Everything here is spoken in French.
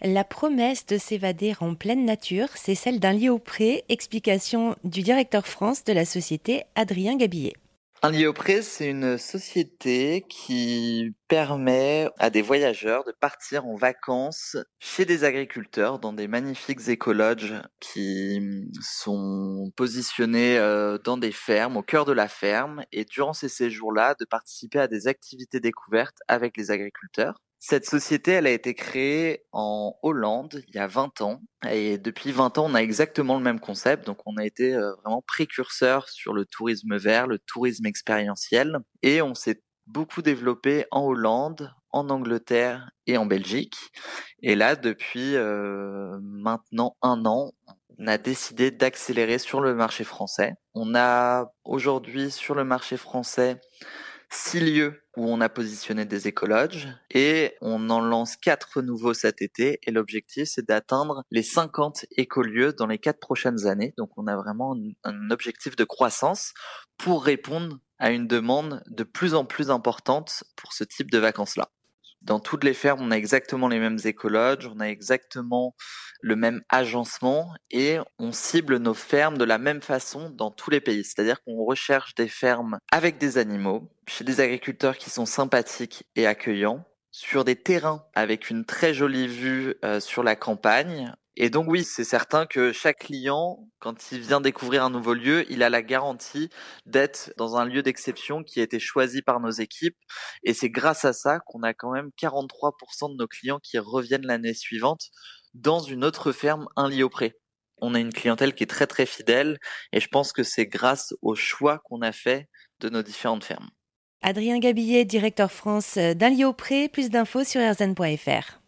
La promesse de s'évader en pleine nature, c'est celle d'un lit au explication du directeur France de la société Adrien Gabillet. Un lit au pré, c'est une société qui permet à des voyageurs de partir en vacances chez des agriculteurs dans des magnifiques écologes qui sont positionnés euh, dans des fermes, au cœur de la ferme, et durant ces séjours-là, de participer à des activités découvertes avec les agriculteurs. Cette société, elle a été créée en Hollande il y a 20 ans. Et depuis 20 ans, on a exactement le même concept. Donc, on a été euh, vraiment précurseur sur le tourisme vert, le tourisme expérientiel. Et on s'est beaucoup développé en Hollande, en Angleterre et en Belgique. Et là, depuis euh, maintenant un an, on a décidé d'accélérer sur le marché français. On a aujourd'hui sur le marché français six lieux où on a positionné des écologes et on en lance quatre nouveaux cet été et l'objectif c'est d'atteindre les 50 écolieux dans les quatre prochaines années. Donc on a vraiment un objectif de croissance pour répondre à une demande de plus en plus importante pour ce type de vacances-là. Dans toutes les fermes, on a exactement les mêmes écologes, on a exactement le même agencement et on cible nos fermes de la même façon dans tous les pays. C'est-à-dire qu'on recherche des fermes avec des animaux, chez des agriculteurs qui sont sympathiques et accueillants, sur des terrains avec une très jolie vue euh, sur la campagne, et donc oui, c'est certain que chaque client, quand il vient découvrir un nouveau lieu, il a la garantie d'être dans un lieu d'exception qui a été choisi par nos équipes. Et c'est grâce à ça qu'on a quand même 43% de nos clients qui reviennent l'année suivante dans une autre ferme, un lit auprès. On a une clientèle qui est très très fidèle et je pense que c'est grâce au choix qu'on a fait de nos différentes fermes. Adrien Gabillet, directeur France d'un lit auprès. Plus d'infos sur rzn.fr.